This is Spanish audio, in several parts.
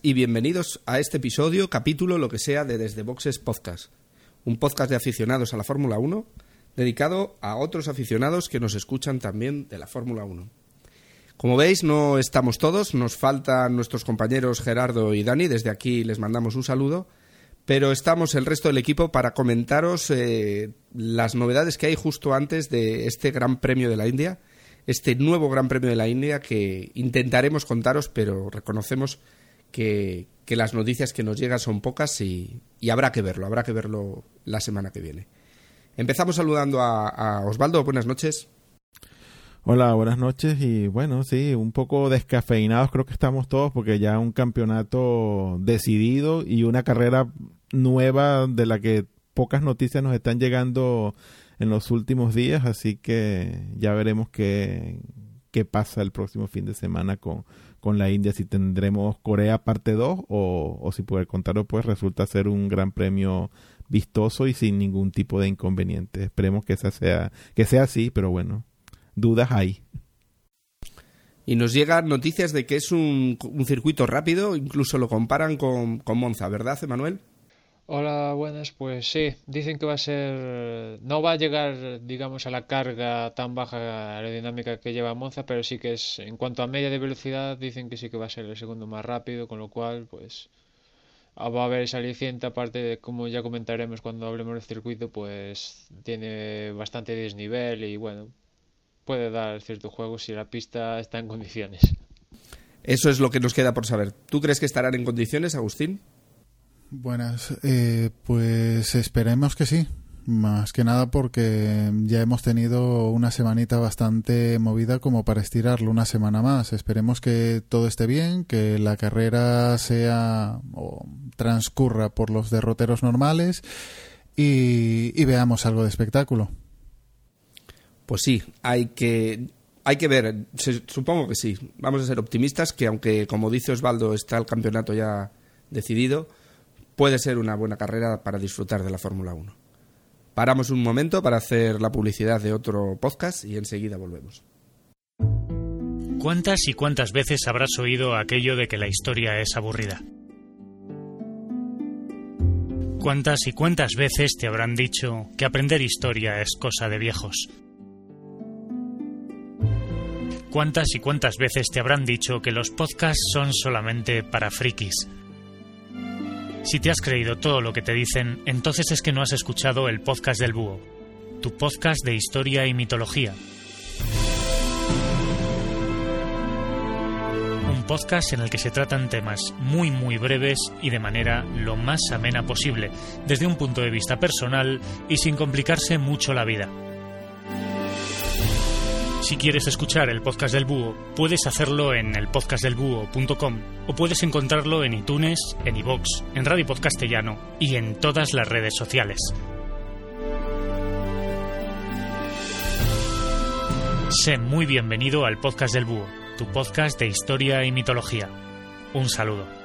Y bienvenidos a este episodio, capítulo, lo que sea, de Desde Boxes Podcast, un podcast de aficionados a la Fórmula 1 dedicado a otros aficionados que nos escuchan también de la Fórmula 1. Como veis, no estamos todos, nos faltan nuestros compañeros Gerardo y Dani, desde aquí les mandamos un saludo, pero estamos el resto del equipo para comentaros eh, las novedades que hay justo antes de este Gran Premio de la India, este nuevo Gran Premio de la India que intentaremos contaros, pero reconocemos que, las noticias que nos llegan son pocas y, habrá que verlo, habrá que verlo la semana que viene. Empezamos saludando a Osvaldo, buenas noches. Hola, buenas noches y bueno, sí, un poco descafeinados creo que estamos todos porque ya un campeonato decidido y una carrera nueva de la que pocas noticias nos están llegando en los últimos días, así que ya veremos qué, qué pasa el próximo fin de semana con, con la India, si tendremos Corea parte 2 o, si poder contarlo, pues resulta ser un gran premio vistoso y sin ningún tipo de inconveniente. Esperemos que, esa sea, que sea así, pero bueno, dudas hay. Y nos llegan noticias de que es un, circuito rápido, incluso lo comparan con, con Monza, ¿verdad, Emanuel? Hola, buenas. Pues sí, dicen que va a ser. No va a llegar, digamos, a la carga tan baja aerodinámica que lleva Monza, pero sí que es. En cuanto a media de velocidad, dicen que sí que va a ser el segundo más rápido, con lo cual, pues. Va a haber esa aliciente, aparte de, como ya comentaremos cuando hablemos del circuito, pues tiene bastante desnivel y bueno, puede dar cierto juego si la pista está en condiciones. Eso es lo que nos queda por saber. ¿Tú crees que estarán en condiciones, Agustín? Buenas, eh, pues esperemos que sí. Más que nada porque ya hemos tenido una semanita bastante movida como para estirarlo una semana más. Esperemos que todo esté bien, que la carrera sea o transcurra por los derroteros normales y veamos algo de espectáculo. Pues sí, hay que, hay que ver, supongo que sí. Vamos a ser optimistas, que aunque, como dice Osvaldo, está el campeonato ya decidido, puede ser una buena carrera para disfrutar de la Fórmula 1. Paramos un momento para hacer la publicidad de otro podcast y enseguida volvemos. ¿Cuántas y cuántas veces habrás oído aquello de que la historia es aburrida? ¿Cuántas y cuántas veces te habrán dicho que aprender historia es cosa de viejos? ¿Cuántas y cuántas veces te habrán dicho que los podcasts son solamente para frikis? Si te has creído todo lo que te dicen, entonces es que no has escuchado el podcast del Búho, tu podcast de historia y mitología. Un podcast en el que se tratan temas muy muy breves y de manera lo más amena posible, desde un punto de vista personal y sin complicarse mucho la vida. Si quieres escuchar el podcast del búho, puedes hacerlo en elpodcastdelbúho.com o puedes encontrarlo en iTunes, en iVoox, en Radio Podcastellano y en todas las redes sociales. Sé muy bienvenido al podcast del búho, tu podcast de historia y mitología. Un saludo.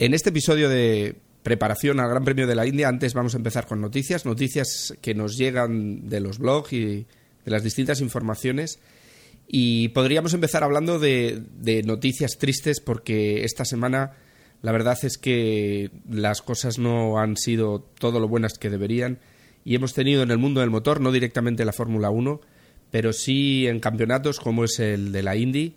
En este episodio de preparación al Gran Premio de la India, antes vamos a empezar con noticias, noticias que nos llegan de los blogs y de las distintas informaciones. Y podríamos empezar hablando de, noticias tristes porque esta semana la verdad es que las cosas no han sido todo lo buenas que deberían y hemos tenido en el mundo del motor, no directamente la Fórmula 1, pero sí en campeonatos como es el de la Indy,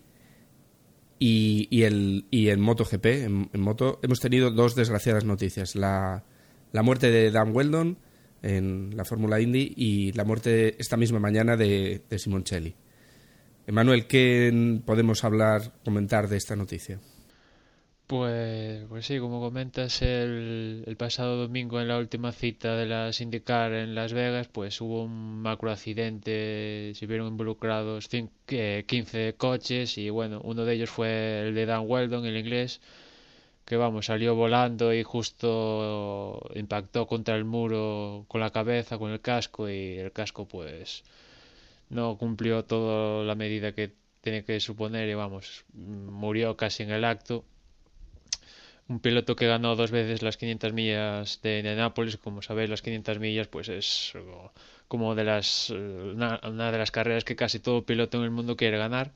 y, y, el, y en MotoGP, en, en, moto, hemos tenido dos desgraciadas noticias. La, la muerte de Dan Weldon en la Fórmula Indy y la muerte esta misma mañana de, de Simoncelli. Emanuel, ¿qué podemos hablar, comentar de esta noticia? Pues, pues sí, como comentas, el, el, pasado domingo en la última cita de la Sindicar en Las Vegas, pues hubo un macro accidente, se vieron involucrados 15 coches y bueno, uno de ellos fue el de Dan Weldon, el inglés, que vamos, salió volando y justo impactó contra el muro con la cabeza, con el casco y el casco pues no cumplió toda la medida que tiene que suponer y vamos, murió casi en el acto. Un piloto que ganó dos veces las 500 millas de Indianapolis, como sabéis, las 500 millas pues es como de las una, una de las carreras que casi todo piloto en el mundo quiere ganar.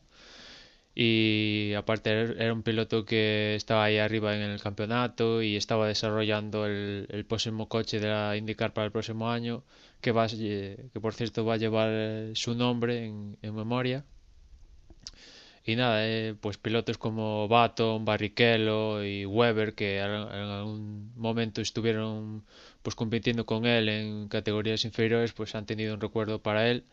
Y aparte era un piloto que estaba ahí arriba en el campeonato y estaba desarrollando el, próximo coche de la IndyCar para el próximo año que va que por cierto va a llevar su nombre en memoria y nada eh, pues pilotos como Baton, Barrichello y Weber que en, algún momento estuvieron pues compitiendo con él en categorías inferiores pues han tenido un recuerdo para él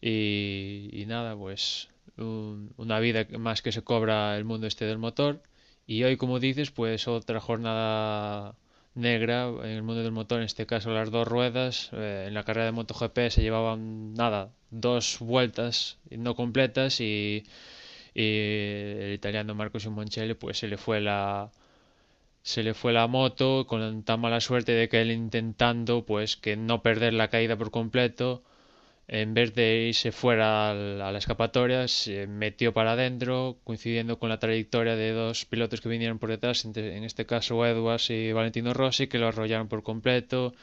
y, y nada pues un, una vida más que se cobra el mundo este del motor. Y hoy, como dices, pues otra jornada negra en el mundo del motor, en este caso las dos ruedas. Eh, en la carrera de MotoGP se llevaban nada, dos vueltas no completas y, el italiano Marco Simoncelli pues se le fue la se le fue la moto con tan mala suerte de que él intentando pues que no perder la caída por completo en vez de irse fuera a la escapatoria, se metió para adentro, coincidiendo con la trayectoria de dos pilotos que vinieron por detrás, en este caso Edwards y Valentino Rossi, que lo arrollaron por completo.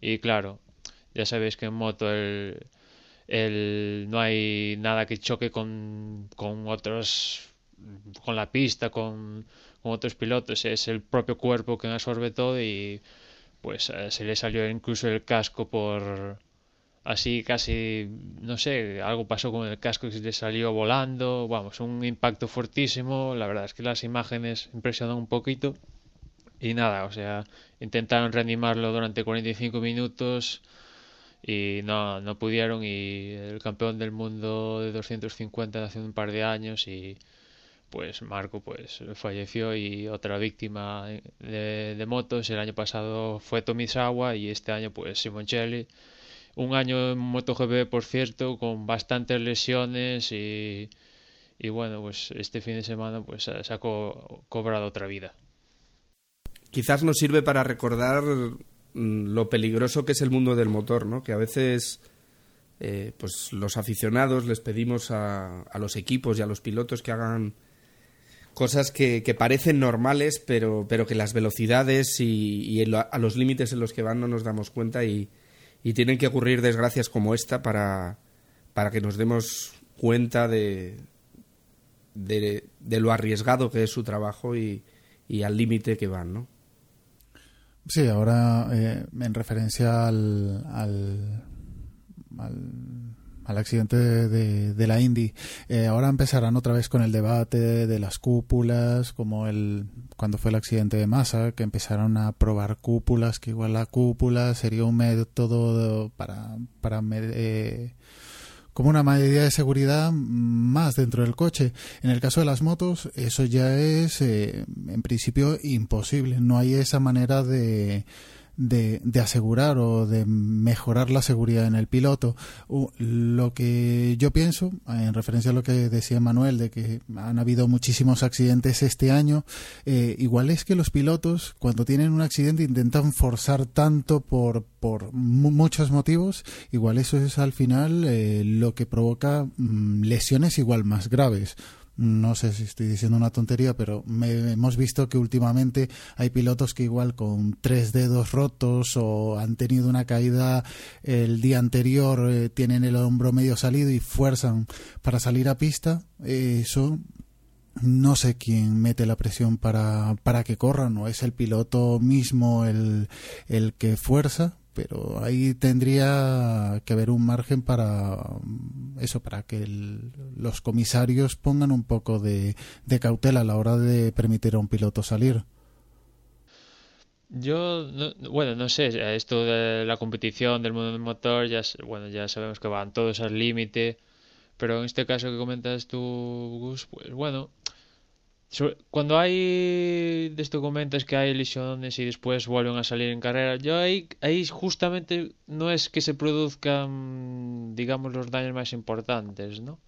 Y claro, ya sabéis que en moto el, el, no hay nada que choque con, con otros, con la pista, con, con otros pilotos, es el propio cuerpo que absorbe todo y pues eh, se le salió incluso el casco por así casi, no sé, algo pasó con el casco que se le salió volando, vamos, un impacto fortísimo, la verdad es que las imágenes impresionan un poquito. Y nada, o sea, intentaron reanimarlo durante 45 minutos y no, no pudieron. Y el campeón del mundo de 250 hace un par de años y pues Marco pues falleció y otra víctima de, motos. El año pasado fue Tomisawa y este año pues Simoncelli un año en MotoGP, por cierto, con bastantes lesiones y, y bueno, pues este fin de semana pues se ha co cobrado otra vida. Quizás nos sirve para recordar mm, lo peligroso que es el mundo del motor, ¿no? Que a veces eh, pues los aficionados les pedimos a, a, los equipos y a los pilotos que hagan cosas que, parecen normales, pero, pero que las velocidades y a los límites en los que van no nos damos cuenta y, y tienen que ocurrir desgracias como esta para, para que nos demos cuenta de, de, lo arriesgado que es su trabajo y, y al límite que van, ¿no? Sí, ahora eh, en referencia al, al al accidente de, la Indy. Eh, ahora empezarán otra vez con el debate de las cúpulas, como el cuando fue el accidente de Massa, que empezaron a probar cúpulas, que igual la cúpula sería un método para, para eh, como una medida de seguridad más dentro del coche. En el caso de las motos, eso ya es eh, en principio imposible. No hay esa manera de de, de, asegurar o de mejorar la seguridad en el piloto. Lo que yo pienso, en referencia a lo que decía Manuel, de que han habido muchísimos accidentes este año, eh, igual es que los pilotos cuando tienen un accidente intentan forzar tanto por, por muchos motivos, igual eso es al final eh, lo que provoca mm, lesiones igual más graves no sé si estoy diciendo una tontería, pero me, hemos visto que últimamente hay pilotos que igual con tres dedos rotos o han tenido una caída el día anterior, eh, tienen el hombro medio salido y fuerzan para salir a pista. Eh, eso no sé quién mete la presión para, para que corran, o es el piloto mismo el, el que fuerza, pero ahí tendría que haber un margen para eso, para que los comisarios pongan un poco de, de, cautela a la hora de permitir a un piloto salir. Yo, no, bueno, no sé, esto de la competición del mundo del motor, ya, bueno, ya sabemos que van todos al límite, pero en este caso que comentas tú, Gus, pues bueno, cuando hay de esto comentas que hay lesiones y después vuelven a salir en carrera, yo ahí, ahí justamente no es que se produzcan, digamos, los daños más importantes, ¿no?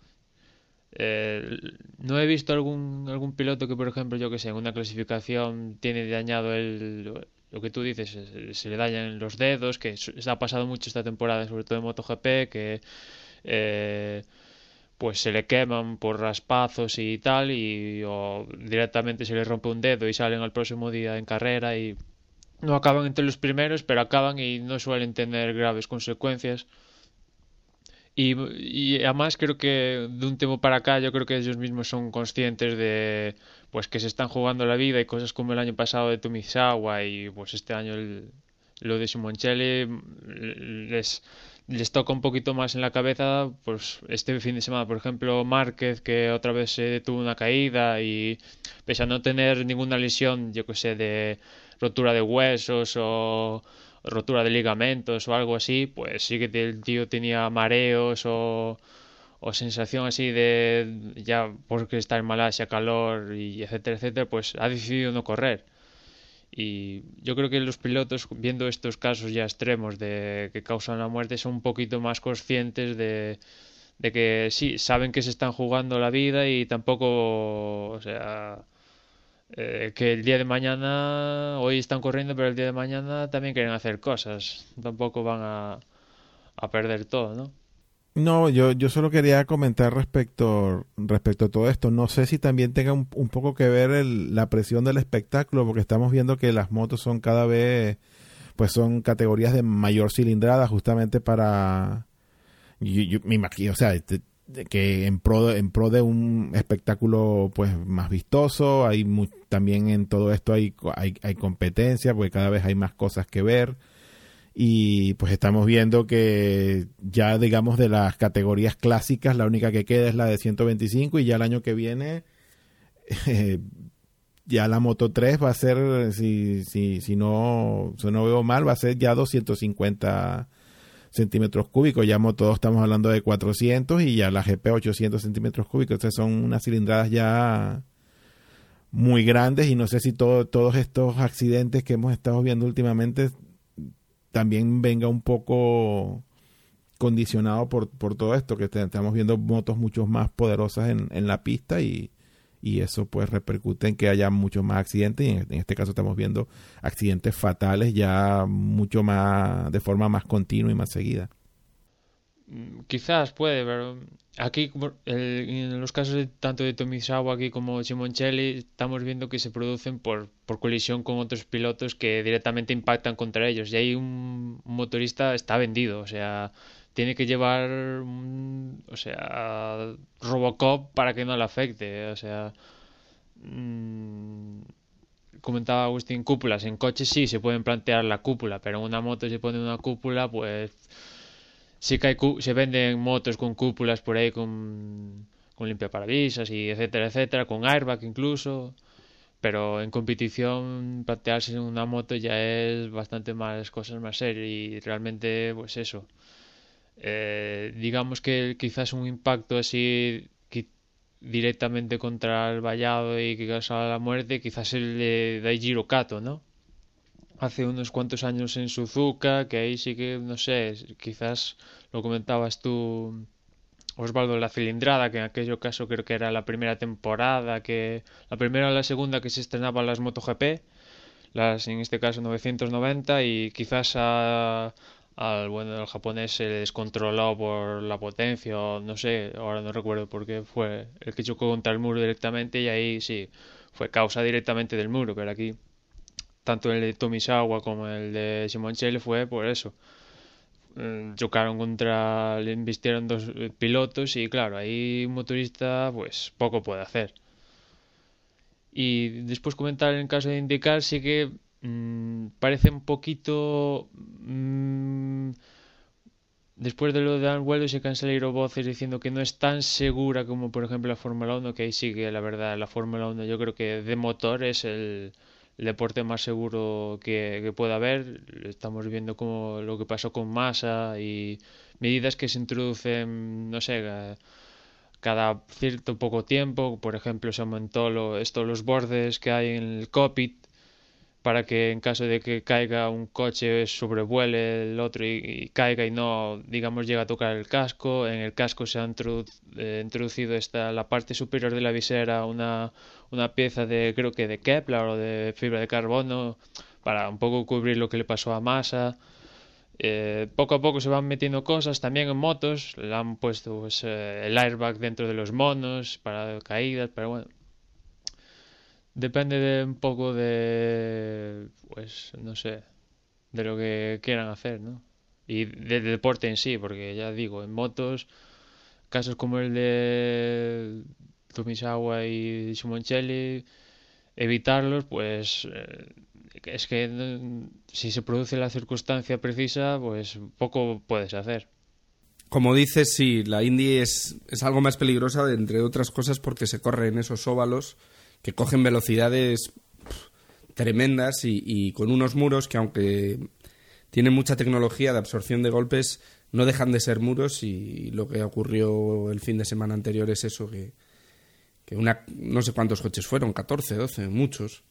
Eh, no he visto algún, algún piloto que, por ejemplo, yo que sé, en una clasificación tiene dañado el, lo que tú dices, se, le dañan los dedos, que se ha pasado mucho esta temporada, sobre todo en MotoGP, que eh, pues se le queman por raspazos y tal, y o directamente se le rompe un dedo y salen al próximo día en carrera y no acaban entre los primeros, pero acaban y no suelen tener graves consecuencias. Y, y, además creo que de un tiempo para acá yo creo que ellos mismos son conscientes de pues que se están jugando la vida y cosas como el año pasado de Tomizawa y pues este año lo de Simoncelli les les toca un poquito más en la cabeza pues este fin de semana por ejemplo Márquez que otra vez se tuvo una caída y pese a no tener ninguna lesión yo que sé de rotura de huesos o rotura de ligamentos o algo así, pues sí que el tío tenía mareos o, o sensación así de ya porque está en Malasia, calor y etcétera, etcétera, pues ha decidido no correr. Y yo creo que los pilotos, viendo estos casos ya extremos de que causan la muerte, son un poquito más conscientes de, de que sí, saben que se están jugando la vida y tampoco, o sea, eh, que el día de mañana, hoy están corriendo, pero el día de mañana también quieren hacer cosas. Tampoco van a, a perder todo, ¿no? No, yo, yo solo quería comentar respecto, respecto a todo esto. No sé si también tenga un, poco que ver la presión del espectáculo, porque estamos viendo que las motos son cada vez, pues son categorías de mayor cilindrada justamente para, yo, me imagino, o sea, que en pro en pro de un espectáculo pues más vistoso hay también en todo esto hay, hay, hay competencia porque cada vez hay más cosas que ver y pues estamos viendo que ya digamos de las categorías clásicas la única que queda es la de 125 y ya el año que viene ya la Moto 3 va a ser si, si, si no si no veo mal va a ser ya 250 centímetros cúbicos. Ya todos estamos hablando de 400 y ya la GP 800 centímetros cúbicos. Entonces son unas cilindradas ya muy grandes y no sé si todo, todos estos accidentes que hemos estado viendo últimamente también venga un poco condicionado por, por todo esto, que estamos viendo motos mucho más poderosas en, en la pista y, y eso pues repercute en que haya muchos más accidentes. Y en, este caso estamos viendo accidentes fatales ya mucho más de forma más continua y más seguida quizás puede pero aquí en los casos de, tanto de Tomisawa aquí como Simoncelli estamos viendo que se producen por, por colisión con otros pilotos que directamente impactan contra ellos. Y ahí un, motorista está vendido o sea tiene que llevar, o sea, Robocop para que no le afecte, o sea, mmm, comentaba Agustín, cúpulas, en coches sí se pueden plantear la cúpula, pero en una moto se pone una cúpula, pues sí que hay, se venden motos con cúpulas por ahí con, con limpiaparabrisas y etcétera, etcétera, con airbag incluso, pero en competición plantearse en una moto ya es bastante más cosas más serias y realmente pues eso eh, digamos que quizás un impacto así directamente contra el vallado y que causa la muerte, quizás el de Daijiro Kato, ¿no? Hace unos cuantos años en Suzuka, que ahí sí que, no sé, quizás lo comentabas tú, Osvaldo, la cilindrada, que en aquel caso creo que era la primera temporada, que la primera o la segunda que se estrenaban las MotoGP, las en este caso 990, y quizás a, al bueno del japonés se descontroló por la potencia o no sé, ahora no recuerdo por qué fue el que chocó contra el muro directamente y ahí sí, fue causa directamente del muro, pero aquí tanto el de Tomisawa como el de Simoncelli fue por eso. Mm, chocaron contra, le invistieron dos eh, pilotos y claro, ahí un motorista pues poco puede hacer. Y después comentar en caso de indicar sí que Mm, parece un poquito... Mm, después de lo de Dan Weldon se salido voces diciendo que no es tan segura como por ejemplo la Fórmula 1, que ahí sigue la verdad la Fórmula 1 yo creo que de motor es el, deporte más seguro que, pueda haber. Estamos viendo como lo que pasó con Massa y medidas que se introducen, no sé, cada cierto poco tiempo. Por ejemplo, se aumentó lo, esto, los bordes que hay en el cockpit para que en caso de que caiga un coche sobrevuele el otro y, caiga y no, digamos, llega a tocar el casco. En el casco se ha eh, introducido esta, la parte superior de la visera una, una pieza de, creo que de Kevlar o de fibra de carbono para un poco cubrir lo que le pasó a Massa. Eh, poco a poco se van metiendo cosas también en motos, le han puesto pues, eh, el airbag dentro de los monos para caídas, pero bueno, depende de un poco de, pues, no sé, de lo que quieran hacer, ¿no? Y del deporte en sí, porque ya digo, en motos, casos como el de Tumisawa y Simoncelli, evitarlos, pues eh, es que si se produce la circunstancia precisa, pues poco puedes hacer. Como dices, sí, la Indy es, es algo más peligrosa, entre otras cosas, porque se corre en esos óvalos que cogen velocidades tremendas y, con unos muros que aunque tienen mucha tecnología de absorción de golpes, no dejan de ser muros y lo que ocurrió el fin de semana anterior es eso, que, que una, no sé cuántos coches fueron, 14, 12, muchos,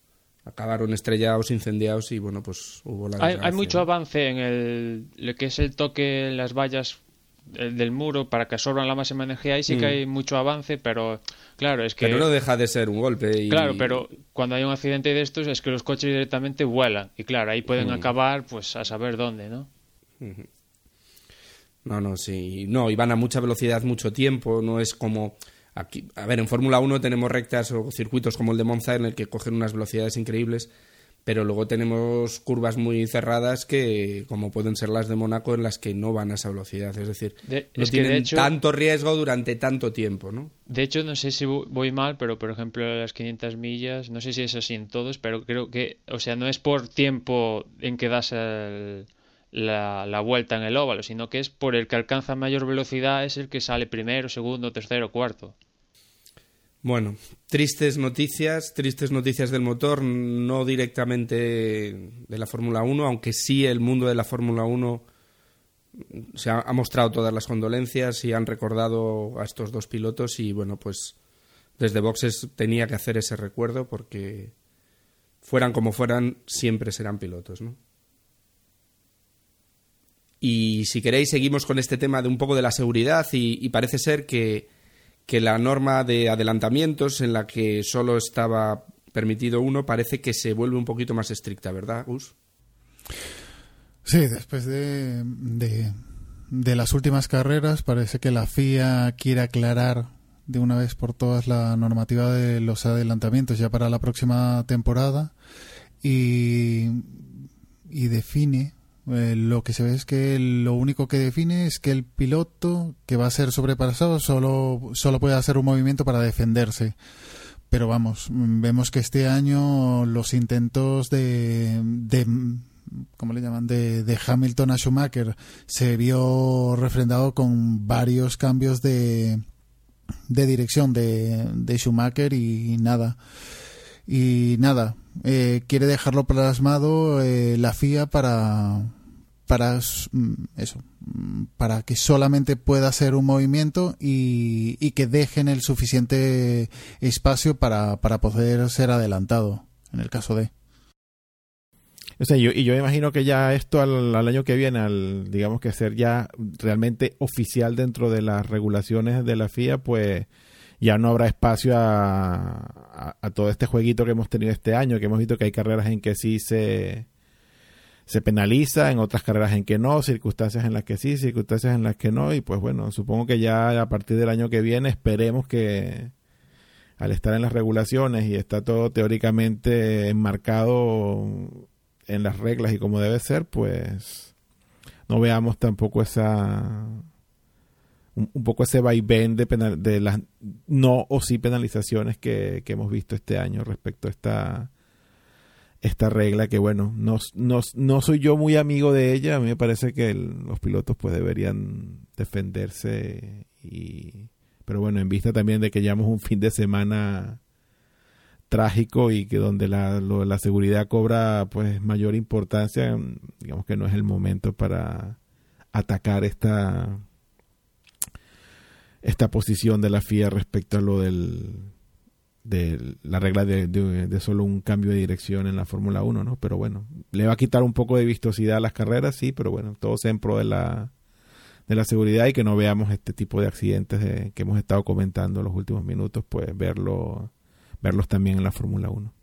acabaron estrellados, incendiados y bueno, pues hubo la... Hay, hay mucho avance en el, lo que es el toque, las vallas del muro para que absorban la máxima energía y sí que mm. hay mucho avance pero claro es que pero no deja de ser un golpe y... claro pero cuando hay un accidente de estos es que los coches directamente vuelan. Y claro ahí pueden mm. acabar pues a saber dónde no no no sí. No y van a mucha velocidad mucho tiempo. No es como aquí. A ver en Fórmula 1 tenemos rectas o circuitos como el de Monza en el que cogen unas velocidades increíbles pero luego tenemos curvas muy cerradas que como pueden ser las de Mónaco en las que no van a esa velocidad. Es decir no tienen tanto riesgo durante tanto tiempo no de hecho no sé si voy mal pero por ejemplo las 500 millas no sé si es así en todos pero creo que o sea no es por tiempo en que das la, la, vuelta en el óvalo sino que es por el que alcanza mayor velocidad es el que sale primero segundo tercero cuarto bueno, tristes noticias, tristes noticias del motor, no directamente de la Fórmula 1, aunque sí el mundo de la Fórmula 1 se ha, mostrado todas las condolencias y han recordado a estos dos pilotos y bueno, pues desde boxes tenía que hacer ese recuerdo porque fueran como fueran, siempre serán pilotos, ¿no? Y si queréis, seguimos con este tema de un poco de la seguridad y parece ser que que la norma de adelantamientos en la que solo estaba permitido uno parece que se vuelve un poquito más estricta, ¿verdad, Gus? Sí, después de, de, las últimas carreras parece que la FIA quiere aclarar de una vez por todas la normativa de los adelantamientos ya para la próxima temporada y, y define eh, lo que se ve es que lo único que define es que el piloto que va a ser sobrepasado solo, solo puede hacer un movimiento para defenderse. Pero vamos, vemos que este año los intentos de, de ¿cómo le llaman? De, de, Hamilton a Schumacher se vio refrendado con varios cambios de, de dirección de, de Schumacher y nada. Y nada, eh, quiere dejarlo plasmado eh, la FIA para, para mm, eso, mm, para que solamente pueda hacer un movimiento y, que dejen el suficiente espacio para, para, poder ser adelantado en el caso de. O sea, yo, y yo imagino que ya esto al, año que viene, al digamos que ser ya realmente oficial dentro de las regulaciones de la FIA, pues ya no habrá espacio a, a todo este jueguito que hemos tenido este año, que hemos visto que hay carreras en que sí se, se penaliza, en otras carreras en que no, circunstancias en las que sí, circunstancias en las que no, y pues bueno, supongo que ya a partir del año que viene esperemos que al estar en las regulaciones y está todo teóricamente enmarcado en las reglas y como debe ser, pues no veamos tampoco esa un, poco ese vaivén de, de las no o sí penalizaciones que, que hemos visto este año respecto a esta esta regla que bueno, no, no, no, soy yo muy amigo de ella, a mí me parece que los pilotos pues deberían defenderse y pero bueno, en vista también de que llevamos un fin de semana trágico y que donde la, la seguridad cobra pues mayor importancia, digamos que no es el momento para atacar esta esta posición de la FIA respecto a lo del de la regla de, de, solo un cambio de dirección en la Fórmula 1, ¿no? Pero bueno, le va a quitar un poco de vistosidad a las carreras, sí, pero bueno, todo sea en pro de la, de la seguridad y que no veamos este tipo de accidentes que hemos estado comentando en los últimos minutos, pues verlo, verlos también en la Fórmula 1.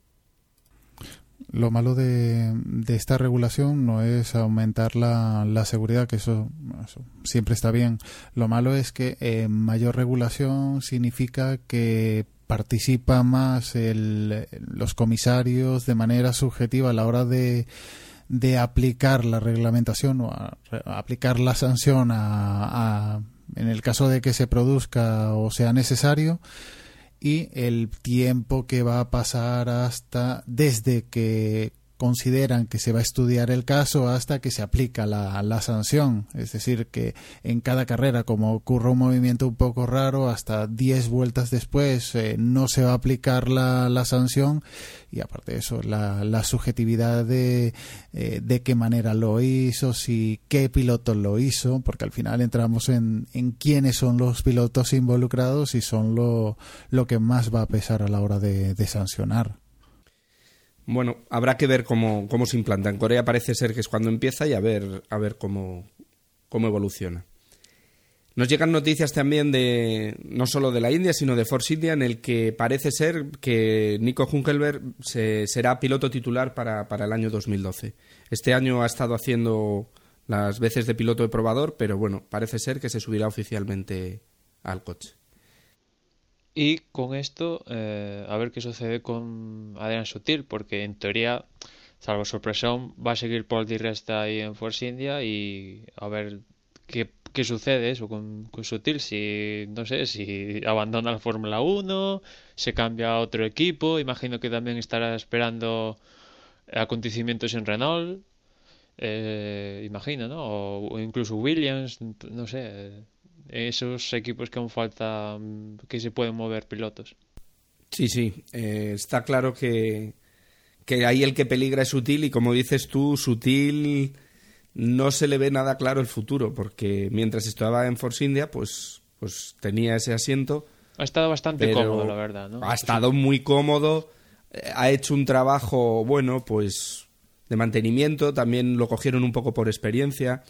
Lo malo de, esta regulación no es aumentar la, la seguridad, que eso, siempre está bien. Lo malo es que eh, mayor regulación significa que participa más el, los comisarios de manera subjetiva a la hora de, de aplicar la reglamentación o aplicar la sanción a, en el caso de que se produzca o sea necesario y el tiempo que va a pasar hasta desde que consideran que se va a estudiar el caso hasta que se aplica la, la, sanción. Es decir, que en cada carrera, como ocurre un movimiento un poco raro, hasta 10 vueltas después eh, no se va a aplicar la, la, sanción y aparte de eso, la, la subjetividad de, eh, de qué manera lo hizo, si qué piloto lo hizo, porque al final entramos en, en quiénes son los pilotos involucrados y son lo, lo que más va a pesar a la hora de, de sancionar. Bueno, habrá que ver cómo, cómo se implanta. En Corea parece ser que es cuando empieza y a ver, a ver cómo, cómo evoluciona. Nos llegan noticias también de no solo de la India, sino de Force India, en el que parece ser que Nico Hunkelberg se, será piloto titular para, para el año 2012. Este año ha estado haciendo las veces de piloto de probador, pero bueno, parece ser que se subirá oficialmente al coche. Y con esto, eh, a ver qué sucede con Adrian Sutil, porque en teoría, salvo sorpresión, va a seguir Paul Di Resta ahí en Force India y a ver qué, qué sucede eso con, con, Sutil. Si, no sé, si abandona la Fórmula 1, se cambia a otro equipo. Imagino que también estará esperando acontecimientos en Renault. Eh, imagino, ¿no? O, incluso Williams, no sé esos equipos que aún falta mm, que se pueden mover pilotos. Sí, sí, eh, está claro que, que ahí el que peligra es Sutil y como dices tú, Sutil no se le ve nada claro el futuro porque mientras estaba en Force India pues, pues tenía ese asiento. Ha estado bastante cómodo, la verdad. ¿no? Ha estado muy cómodo, eh, ha hecho un trabajo bueno, pues de mantenimiento, también lo cogieron un poco por experiencia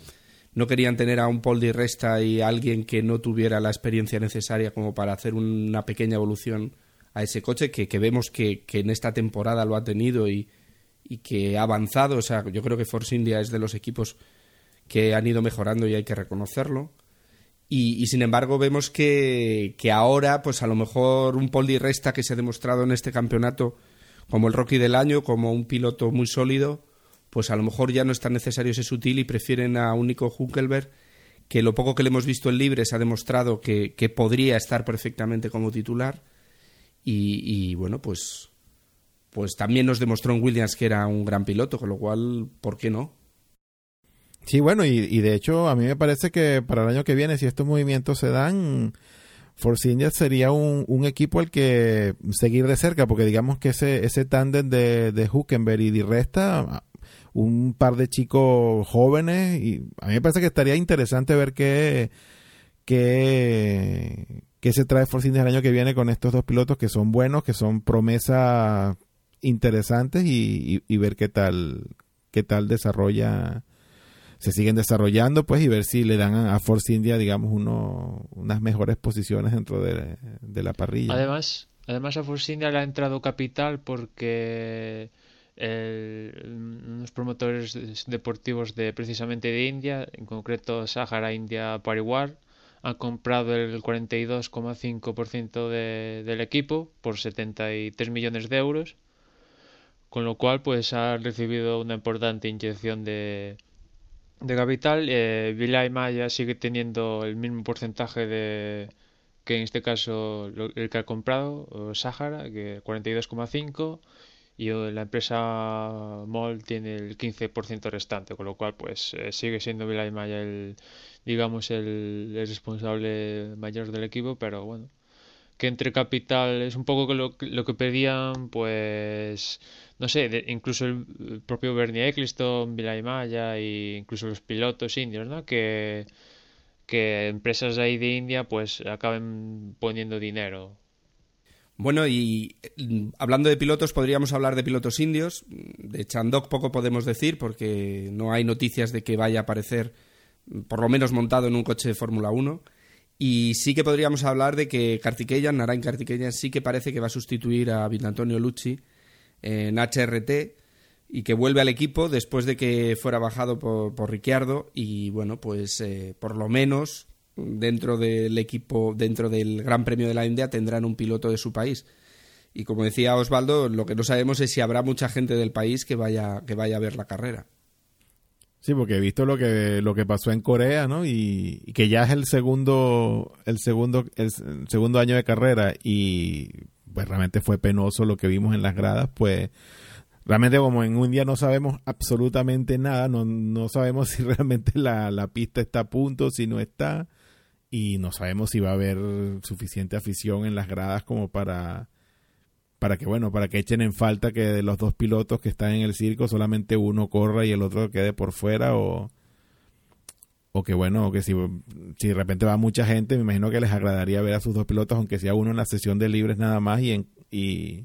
no querían tener a un Paul Di Resta y a alguien que no tuviera la experiencia necesaria como para hacer una pequeña evolución a ese coche, que, vemos que, en esta temporada lo ha tenido y, que ha avanzado. O sea, yo creo que Force India es de los equipos que han ido mejorando y hay que reconocerlo. Y, sin embargo vemos que, que, ahora, pues a lo mejor un Paul Di Resta que se ha demostrado en este campeonato como el Rocky del año, como un piloto muy sólido, pues a lo mejor ya no es tan necesario ese sutil y prefieren a un Nico Hunkelberg que lo poco que le hemos visto en libre se ha demostrado que, podría estar perfectamente como titular y, bueno pues pues también nos demostró en Williams que era un gran piloto con lo cual ¿por qué no? Sí, bueno, y, de hecho a mí me parece que para el año que viene, si estos movimientos se dan, Force India sería un, equipo al que seguir de cerca, porque digamos que ese, ese tándem de, de Huckenberg y Di Resta un par de chicos jóvenes y a mí me parece que estaría interesante ver qué, qué, qué se trae Force India el año que viene con estos dos pilotos que son buenos, que son promesas interesantes y, y, ver qué tal, qué tal desarrolla se siguen desarrollando pues y ver si le dan a, Force India digamos uno, unas mejores posiciones dentro de, de la parrilla. Además además a Force India le ha entrado capital porque unos promotores deportivos de precisamente de India, en concreto Sahara India Pariwar, han comprado el 42,5% de, del equipo por 73 millones de euros, con lo cual pues ha recibido una importante inyección de, de capital. Eh, Vilay Maya sigue teniendo el mismo porcentaje de que en este caso el que ha comprado, Sahara, que 42,5 y la empresa MOL tiene el 15% restante, con lo cual pues eh, sigue siendo Vilay Maya el digamos el, responsable mayor del equipo, pero bueno, que entre capital es un poco lo, lo que pedían pues no sé, incluso el, propio Bernie Eccleston, Vilay Maya e incluso los pilotos indios, ¿no? Que que empresas ahí de India pues acaben poniendo dinero Bueno, y mm, hablando de pilotos, podríamos hablar de pilotos indios. De Chandok poco podemos decir porque no hay noticias de que vaya a aparecer, mm, por lo menos montado en un coche de Fórmula 1. Y sí que podríamos hablar de que Kartikeyan, Narain Kartikeyan, sí que parece que va a sustituir a Antonio Lucci en HRT y que vuelve al equipo después de que fuera bajado por, por Ricciardo. Y bueno, pues eh, por lo menos dentro del equipo, dentro del Gran Premio de la India, tendrán un piloto de su país. Y como decía Osvaldo, lo que no sabemos es si habrá mucha gente del país que vaya, que vaya a ver la carrera. Sí, porque he visto lo que lo que pasó en Corea, ¿no? Y, que ya es el segundo el segundo el, segundo año de carrera y pues realmente fue penoso lo que vimos en las gradas, pues realmente como en un día no sabemos absolutamente nada, no, no sabemos si realmente la, la pista está a punto, si no está y no sabemos si va a haber suficiente afición en las gradas como para para que bueno, para que echen en falta que de los dos pilotos que están en el circo solamente uno corra y el otro quede por fuera o o que bueno, que si, si de repente va mucha gente, me imagino que les agradaría ver a sus dos pilotos, aunque sea uno en la sesión de libres nada más y, en, y,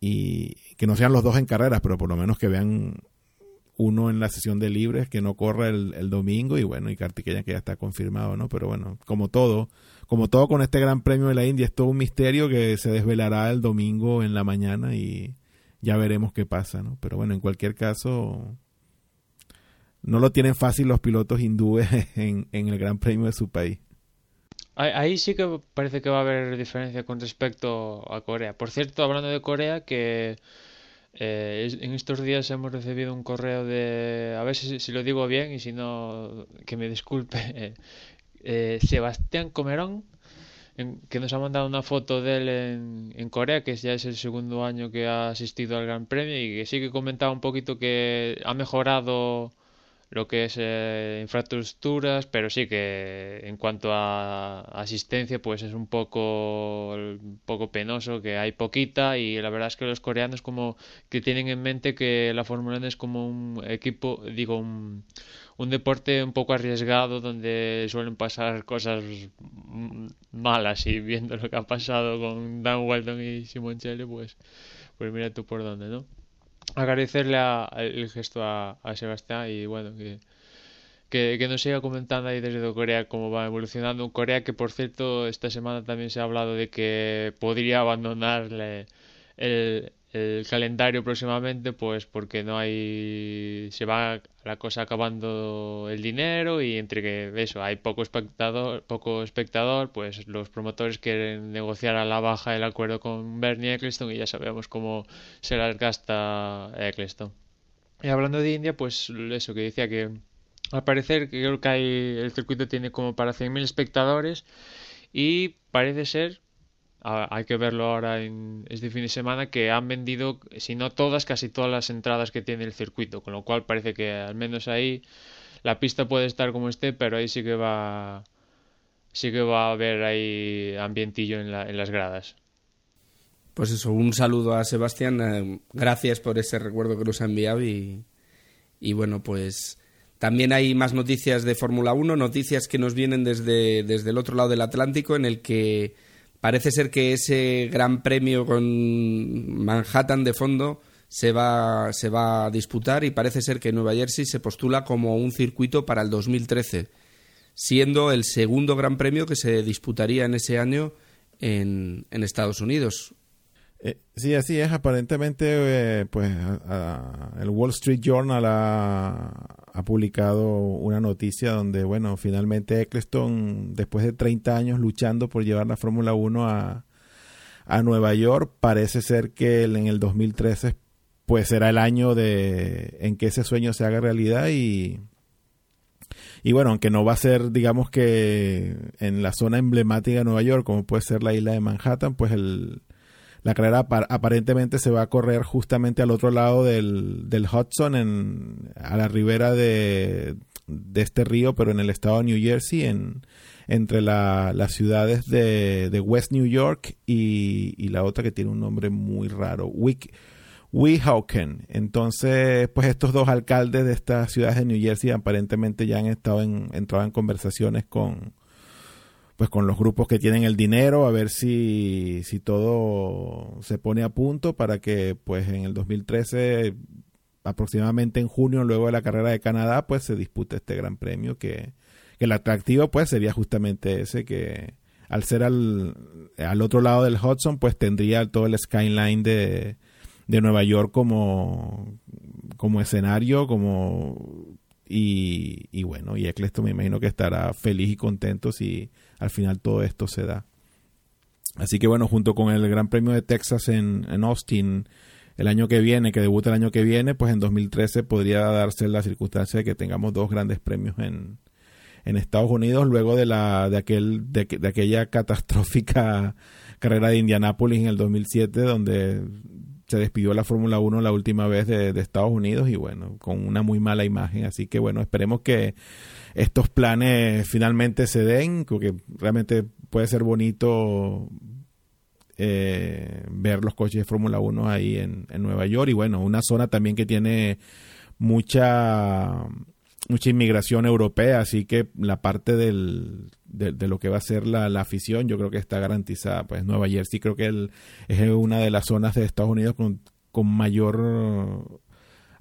y que no sean los dos en carreras, pero por lo menos que vean uno en la sesión de libres que no corra el, domingo y bueno, y Kartikeyan que ya está confirmado, ¿no? Pero bueno, como todo, como todo con este Gran Premio de la India, es todo un misterio que se desvelará el domingo en la mañana y ya veremos qué pasa, ¿no? Pero bueno, en cualquier caso, no lo tienen fácil los pilotos hindúes en, en el Gran Premio de su país. Ahí sí que parece que va a haber diferencia con respecto a Corea. Por cierto, hablando de Corea, que eh, en estos días hemos recibido un correo de, a ver si, lo digo bien y si no, que me disculpe, eh, Sebastián Comerón, que nos ha mandado una foto de él en, en, Corea, que ya es el segundo año que ha asistido al Gran Premio y que sí que comentaba un poquito que ha mejorado lo que es eh, infraestructuras, pero sí que en cuanto a asistencia, pues es un poco, un poco penoso, que hay poquita y la verdad es que los coreanos como que tienen en mente que la Fórmula 1 es como un equipo, digo, un, un deporte un poco arriesgado donde suelen pasar cosas malas y viendo lo que ha pasado con Dan Walton y Simoncelli, pues, pues mira tú por dónde, ¿no? Agradecerle el gesto a, Sebastián y bueno, que, que, nos siga comentando ahí desde Corea cómo va evolucionando. Corea que por cierto esta semana también se ha hablado de que podría abandonarle el, el calendario próximamente, pues porque no hay, se va la cosa acabando el dinero y entre que eso hay poco espectador, poco espectador, pues los promotores quieren negociar a la baja el acuerdo con Bernie Eccleston y ya sabemos cómo se las gasta Eccleston. Y hablando de India, pues eso que decía que al parecer creo que hay, el circuito tiene como para 100.000 espectadores y parece ser hay que verlo ahora en este fin de semana, que han vendido, si no todas, casi todas las entradas que tiene el circuito, con lo cual parece que al menos ahí la pista puede estar como esté, pero ahí sí que va sí que va a haber ahí ambientillo en, la, en las gradas. Pues eso, un saludo a Sebastián, eh, gracias por ese recuerdo que nos ha enviado y, y bueno, pues también hay más noticias de Fórmula 1, noticias que nos vienen desde, desde el otro lado del Atlántico, en el que Parece ser que ese gran premio con Manhattan de fondo se va, se va a disputar y parece ser que Nueva Jersey se postula como un circuito para el 2013, siendo el segundo gran premio que se disputaría en ese año en, en Estados Unidos. Eh, sí, así es. Aparentemente, eh, pues, el Wall Street Journal ha, publicado una noticia donde, bueno, finalmente Eccleston, después de 30 años luchando por llevar la Fórmula 1 a, a Nueva York, parece ser que en el 2013, pues, será el año de en que ese sueño se haga realidad y y bueno, aunque no va a ser, digamos que en la zona emblemática de Nueva York, como puede ser la isla de Manhattan, pues el, la carrera aparentemente se va a correr justamente al otro lado del, del Hudson, en, a la ribera de, de, este río, pero en el estado de New Jersey, en, entre la, las ciudades de, de, West New York y, y, la otra que tiene un nombre muy raro, Wick, Weehawken. Entonces, pues estos dos alcaldes de estas ciudades de New Jersey aparentemente ya han estado en, entrado en conversaciones con, pues con los grupos que tienen el dinero, a ver si, si todo se pone a punto para que pues en el 2013, aproximadamente en junio, luego de la carrera de Canadá, pues se dispute este gran premio que, que el atractivo pues sería justamente ese que al ser al, al otro lado del Hudson pues tendría todo el skyline de, de Nueva York como, como escenario, como y, y bueno, y Eccleston me imagino que estará feliz y contento si al final todo esto se da. Así que bueno, junto con el Gran Premio de Texas en, en Austin el año que viene, que debuta el año que viene, pues en 2013 podría darse la circunstancia de que tengamos dos grandes premios en, en Estados Unidos luego de la de aquel de, de aquella catastrófica carrera de Indianápolis en el 2007 donde se despidió la Fórmula 1 la última vez de, Estados Unidos y bueno, con una muy mala imagen. Así que bueno, esperemos que estos planes finalmente se den, porque realmente puede ser bonito eh, ver los coches de Fórmula 1 ahí en, en Nueva York y bueno, una zona también que tiene mucha mucha inmigración europea, así que la parte del, de, lo que va a ser la, afición, yo creo que está garantizada. Pues Nueva Jersey creo que es una de las zonas de Estados Unidos con, con mayor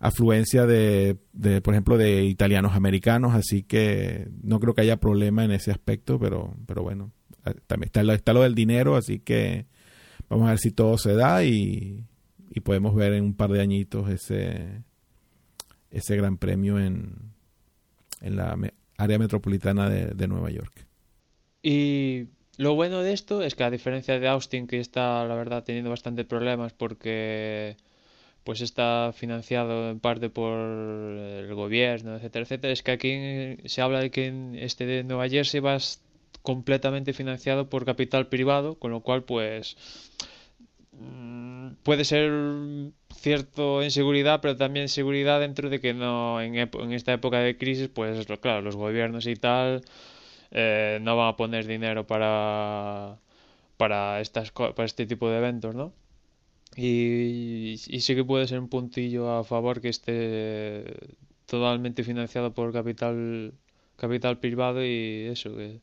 afluencia de, de, por ejemplo, de italianos americanos, así que no creo que haya problema en ese aspecto, pero, pero bueno, también está, está lo del dinero, así que vamos a ver si todo se da y, y podemos ver en un par de añitos ese, ese gran premio en, en la área metropolitana de, Nueva York. Y lo bueno de esto es que a diferencia de Austin, que está la verdad teniendo bastantes problemas porque pues está financiado en parte por el gobierno, etcétera, etcétera, es que aquí se habla de que este de Nueva Jersey va completamente financiado por capital privado, con lo cual pues mm, puede ser cierto inseguridad, pero también seguridad dentro de que no en, en esta época de crisis, pues claro, los gobiernos y tal eh, no van a poner dinero para para estas para este tipo de eventos, ¿no? Y, sí que puede ser un puntillo a favor que esté totalmente financiado por capital capital privado y eso que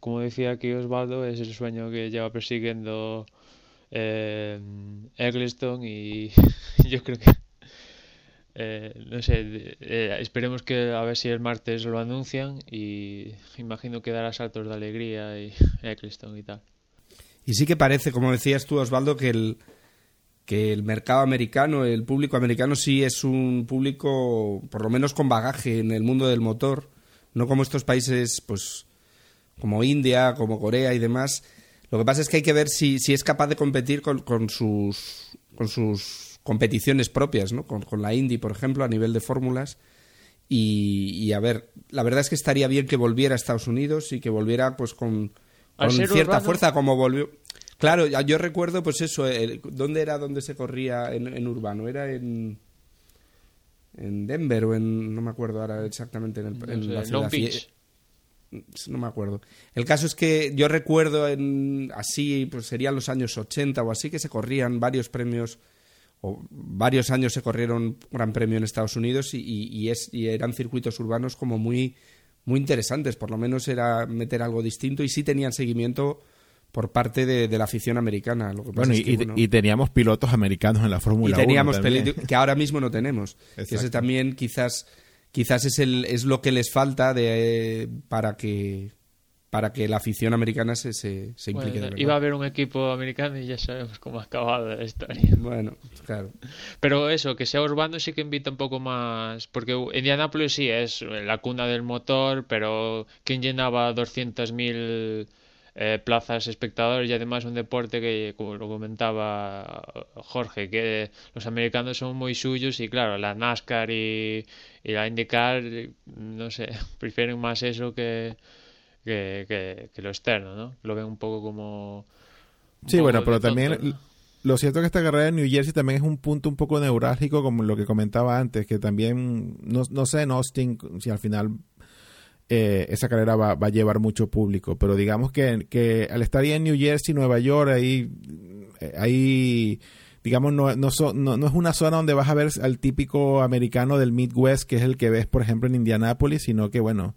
como decía aquí Osvaldo es el sueño que lleva persiguiendo eh, Eggleston y yo creo que eh, no sé, eh, esperemos que a ver si el martes lo anuncian y imagino que dará saltos de alegría y Eccleston y tal. Y sí que parece, como decías tú, Osvaldo, que el, que el mercado americano, el público americano sí es un público, por lo menos con bagaje en el mundo del motor, no como estos países, pues, como India, como Corea y demás, lo que pasa es que hay que ver si, si es capaz de competir con, con, sus, con sus competiciones propias, ¿no? Con, con la Indy, por ejemplo, a nivel de fórmulas. Y, a ver, la verdad es que estaría bien que volviera a Estados Unidos y que volviera pues con, con cierta fuerza como volvió. Claro, yo recuerdo pues eso, ¿dónde era donde se corría en, urbano? Era en en Denver o en no me acuerdo ahora exactamente en, el, la ciudad no me acuerdo. El caso es que yo recuerdo en así, pues serían los años 80 o así, que se corrían varios premios, o varios años se corrieron un gran premio en Estados Unidos y, es, y eran circuitos urbanos como muy, muy interesantes, por lo menos era meter algo distinto y sí tenían seguimiento por parte de, la afición americana. bueno, y, teníamos pilotos americanos en la Fórmula 1. Y teníamos que ahora mismo no tenemos. ese también quizás quizás es, el, es lo que les falta de, para que para que la afición americana se, se, implique de Iba a haber un equipo americano y ya sabemos cómo ha acabado la historia. Bueno, claro. Pero eso, que sea urbano sí que invita un poco más. Porque Indianapolis sí es la cuna del motor, pero ¿quién llenaba 200.000 eh, plazas espectadores y además un deporte que, como lo comentaba Jorge, que los americanos son muy suyos y claro, la NASCAR y, la IndyCar, no sé, prefieren más eso que, que, lo externo, ¿no? Lo ven un poco como... sí, bueno, pero también... Lo cierto es que esta carrera de New Jersey también es un punto un poco neurálgico, como lo que comentaba antes, que también, no, no sé en Austin si al final eh, esa carrera va, a llevar mucho público. Pero digamos que, que al estar ahí en New Jersey, Nueva York, ahí, eh, ahí digamos, no, no, no, es una zona donde vas a ver al típico americano del Midwest, que es el que ves, por ejemplo, en Indianápolis, sino que, bueno,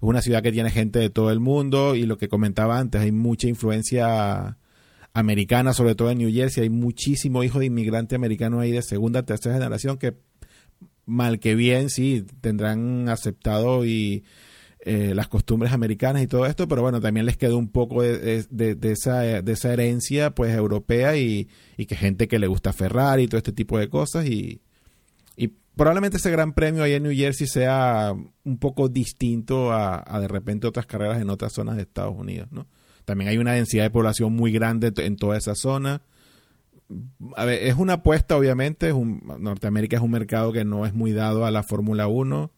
una ciudad que tiene gente de todo el mundo y lo que comentaba antes, hay mucha influencia americana, sobre todo en New Jersey, hay muchísimo hijo de inmigrante americano ahí de segunda, tercera generación que mal que bien sí tendrán aceptado y eh, las costumbres americanas y todo esto, pero bueno, también les quedó un poco de, esa, de esa herencia pues europea y, que gente que le gusta Ferrari y todo este tipo de cosas y, y probablemente ese gran premio ahí en New Jersey sea un poco distinto a, de repente otras carreras en otras zonas de Estados Unidos, ¿no? También hay una densidad de población muy grande en toda esa zona. A ver, es una apuesta, obviamente. Es un, Norteamérica es un mercado que no es muy dado a la Fórmula 1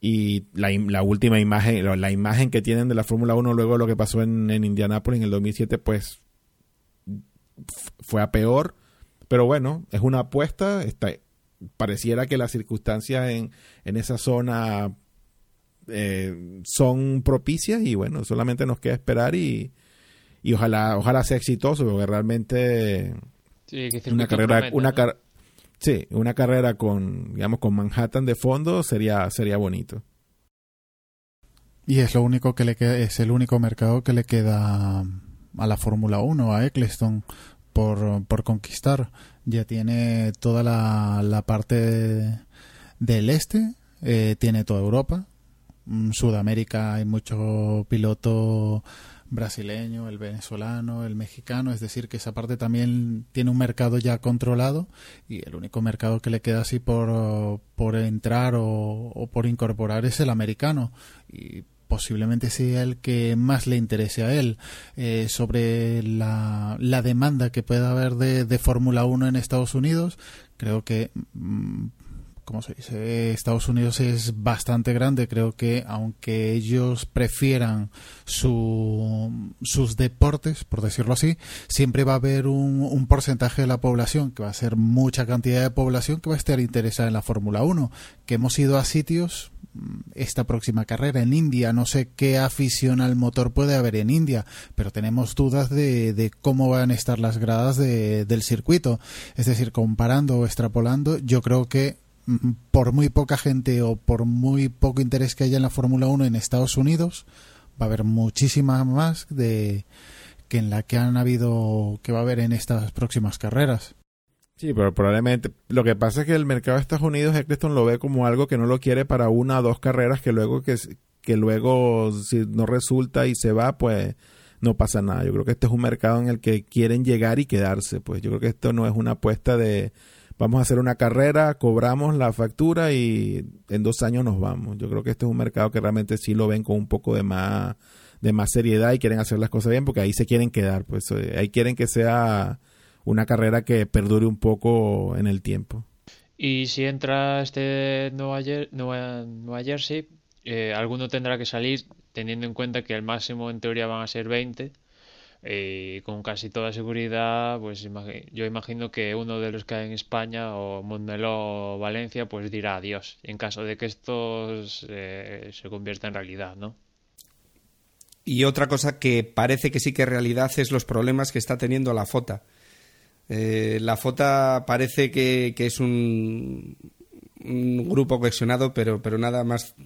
y la, la, última imagen, la imagen que tienen de la Fórmula 1 luego de lo que pasó en, en Indianápolis en el 2007, pues fue a peor. Pero bueno, es una apuesta. Está, pareciera que las circunstancias en, en esa zona eh, son propicias y bueno, solamente nos queda esperar y, y ojalá, ojalá sea exitoso, porque realmente una carrera, una, Sí, una carrera con, digamos, con Manhattan de fondo sería, sería bonito. Y es lo único que le queda, es el único mercado que le queda a la Fórmula 1, a Eccleston, por, por conquistar. Ya tiene toda la, la parte del este, eh, tiene toda Europa. En Sudamérica hay mucho piloto brasileño, el venezolano, el mexicano, es decir, que esa parte también tiene un mercado ya controlado y el único mercado que le queda así por, por entrar o, por incorporar es el americano y posiblemente sea el que más le interese a él. Eh, sobre la, la, demanda que pueda haber de, de Fórmula 1 en Estados Unidos creo que mm, como se dice, Estados Unidos es bastante grande. Creo que aunque ellos prefieran su, sus deportes, por decirlo así, siempre va a haber un, un, porcentaje de la población, que va a ser mucha cantidad de población que va a estar interesada en la Fórmula 1. Que hemos ido a sitios mm, esta próxima carrera en India. No sé qué afición al motor puede haber en India, pero tenemos dudas de, de cómo van a estar las gradas de, del circuito. Es decir, comparando o extrapolando, yo creo que por muy poca gente o por muy poco interés que haya en la Fórmula 1 en Estados Unidos, va a haber muchísima más de que en la que han habido que va a haber en estas próximas carreras. Sí, pero probablemente lo que pasa es que el mercado de Estados Unidos Eccleston lo ve como algo que no lo quiere para una o dos carreras que luego que, que luego si no resulta y se va, pues no pasa nada. Yo creo que este es un mercado en el que quieren llegar y quedarse, pues yo creo que esto no es una apuesta de vamos a hacer una carrera, cobramos la factura y en dos años nos vamos. Yo creo que este es un mercado que realmente sí lo ven con un poco de más de más seriedad y quieren hacer las cosas bien porque ahí se quieren quedar, pues eh, ahí quieren que sea una carrera que perdure un poco en el tiempo. Y si entra este Nueva, Nueva, Jersey, eh, alguno tendrá que salir teniendo en cuenta que el máximo en teoría van a ser 20 y con casi toda seguridad, pues yo imagino que uno de los que hay en España, o Montmeló o Valencia, pues dirá adiós, en caso de que esto se, se convierta en realidad, ¿no? Y otra cosa que parece que sí que es realidad es los problemas que está teniendo la FOTA. Eh, la FOTA parece que, que es un, un, grupo cohesionado, pero, pero nada más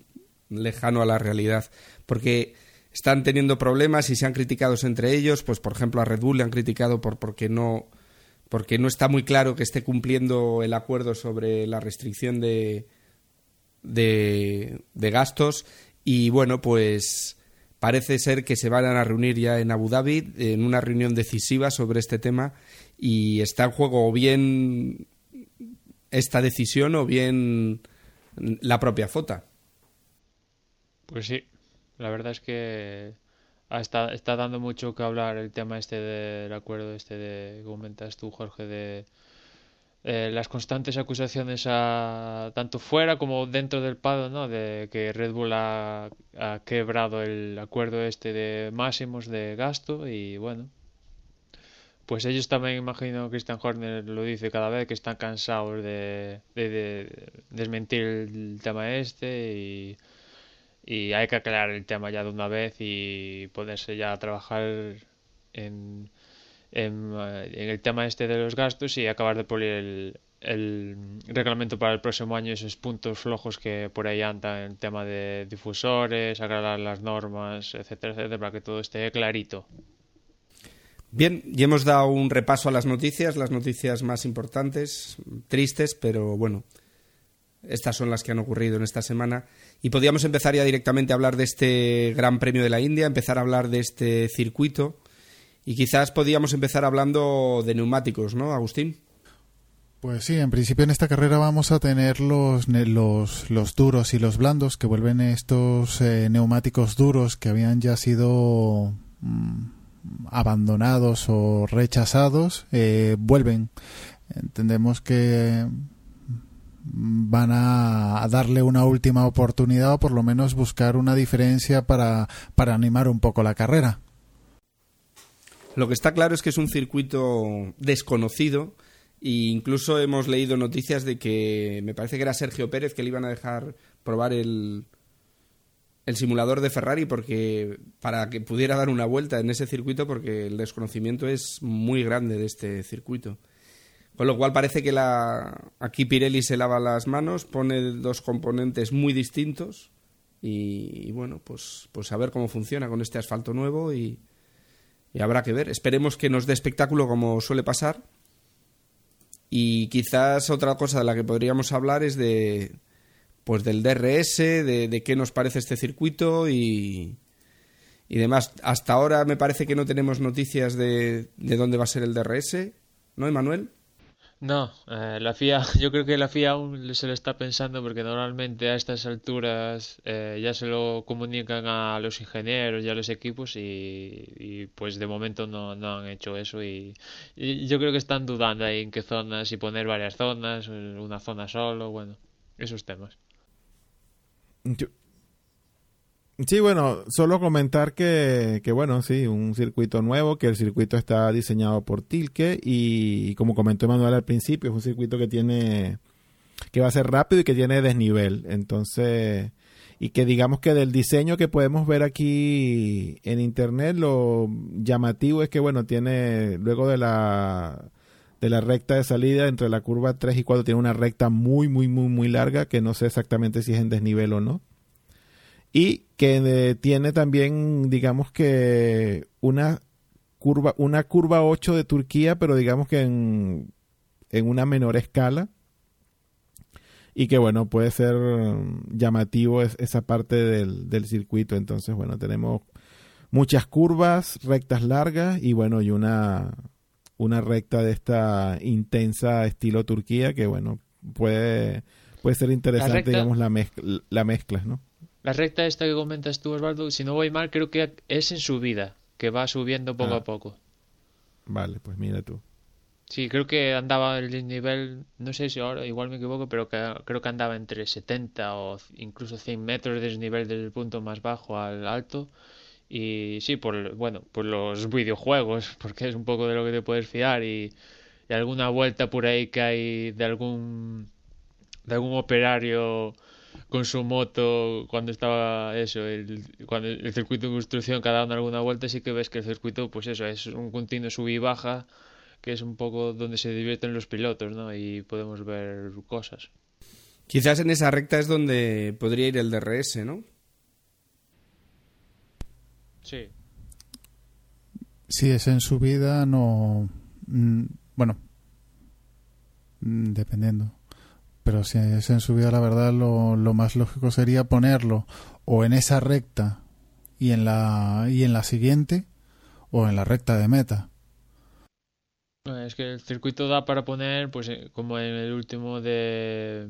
lejano a la realidad. Porque están teniendo problemas y se han criticado entre ellos, pues por ejemplo a Red Bull le han criticado por porque no porque no está muy claro que esté cumpliendo el acuerdo sobre la restricción de, de, de gastos y bueno pues parece ser que se van a reunir ya en Abu Dhabi en una reunión decisiva sobre este tema y está en juego o bien esta decisión o bien la propia FOTA. Pues sí, la verdad es que está, está dando mucho que hablar el tema este del acuerdo este de comentas tú, Jorge, de eh, las constantes acusaciones a tanto fuera como dentro del pado, ¿no? De que Red Bull ha, quebrado el acuerdo este de máximos de gasto y bueno, pues ellos también, imagino, Christian Horner lo dice cada vez que están cansados de, de desmentir el tema este y y hay que aclarar el tema ya de una vez y poderse ya trabajar en, en, eh, el tema este de los gastos y acabar de pulir el reglamento para el próximo año esos puntos flojos que por ahí andan en el tema de difusores, aclarar las normas, etcétera, etcétera, para que todo esté clarito. Bien, y hemos dado un repaso a las noticias, las noticias más importantes, tristes, pero bueno, estas son las que han ocurrido en esta semana. Y podríamos empezar ya directamente a hablar de este Gran Premio de la India, empezar a hablar de este circuito. Y quizás podríamos empezar hablando de neumáticos, ¿no, Agustín? Pues sí, en principio en esta carrera vamos a tener los, los, los duros y los blandos, que vuelven estos eh, neumáticos duros que habían ya sido mm, abandonados o rechazados, eh, vuelven. Entendemos que van a, darle una última oportunidad o por lo menos buscar una diferencia para, para animar un poco la carrera. Lo que está claro es que es un circuito desconocido e incluso hemos leído noticias de que me parece que era Sergio Pérez que le iban a dejar probar el, el simulador de Ferrari porque para que pudiera dar una vuelta en ese circuito porque el desconocimiento es muy grande de este circuito. Con lo cual parece que la aquí Pirelli se lava las manos, pone dos componentes muy distintos y, bueno, pues, pues a ver cómo funciona con este asfalto nuevo y, habrá que ver. Esperemos que nos dé espectáculo como suele pasar. Y quizás otra cosa de la que podríamos hablar es de pues del DRS, de, de qué nos parece este circuito y, y demás. Hasta ahora me parece que no tenemos noticias de, de dónde va a ser el DRS, ¿no, Emanuel? No, eh, la FIA, yo creo que la FIA aún se lo está pensando porque normalmente a estas alturas eh, ya se lo comunican a los ingenieros y a los equipos y, pues de momento no, no han hecho eso y, yo creo que están dudando ahí en qué zonas y poner varias zonas, una zona solo, bueno, esos temas. Sí, bueno, solo comentar que, que, bueno, sí, un circuito nuevo, que el circuito está diseñado por Tilke y como comentó Manuel al principio, es un circuito que tiene, que va a ser rápido y que tiene desnivel. Entonces, y que digamos que del diseño que podemos ver aquí en internet, lo llamativo es que, bueno, tiene, luego de la, de la recta de salida entre la curva 3 y 4, tiene una recta muy, muy, muy, muy larga, que no sé exactamente si es en desnivel o no y que eh, tiene también, digamos que una curva, una curva 8 de Turquía, pero digamos que en, en una menor escala. Y que bueno, puede ser llamativo esa parte del, del circuito. Entonces, bueno, tenemos muchas curvas, rectas largas y bueno, y una, una recta de esta intensa estilo Turquía que bueno, puede, puede ser interesante, digamos, la, mezcla, la mezcla, ¿no? La recta esta que comentas tú, Osvaldo, si no voy mal, creo que es en subida, que va subiendo poco a ah. poco. Vale, pues mira tú. Sí, creo que andaba el nivel, no sé si ahora, igual me equivoco, pero creo que andaba entre 70 o incluso 100 metros de desnivel del punto más bajo al alto. Y sí, por, bueno, por los videojuegos, porque es un poco de lo que te puedes fiar y, y alguna vuelta por ahí que hay de algún, de algún operario con su moto cuando estaba eso, el, cuando el circuito de construcción cada una alguna vuelta sí que ves que el circuito pues eso es un continuo sub y baja que es un poco donde se divierten los pilotos, ¿no? Y podemos ver cosas. Quizás en esa recta es donde podría ir el DRS, ¿no? Sí. Si es en subida, no. Mm, bueno, mm, dependiendo. Pero si es en subida, la verdad, lo, lo más lógico sería ponerlo o en esa recta y en la, y en la siguiente o en la recta de meta. Es que el circuito da para poner, pues eh, como en el último de,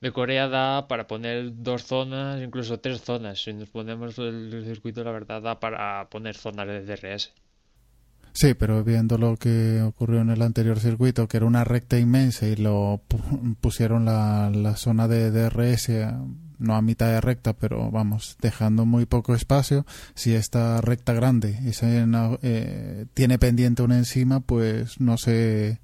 de Corea da para poner dos zonas, incluso tres zonas. Si nos ponemos el circuito, la verdad, da para poner zonas de DRS. Sí, pero viendo lo que ocurrió en el anterior circuito, que era una recta inmensa y lo pusieron la, la zona de DRS no a mitad de recta, pero vamos, dejando muy poco espacio, si esta recta grande eh, tiene pendiente una encima, pues no sé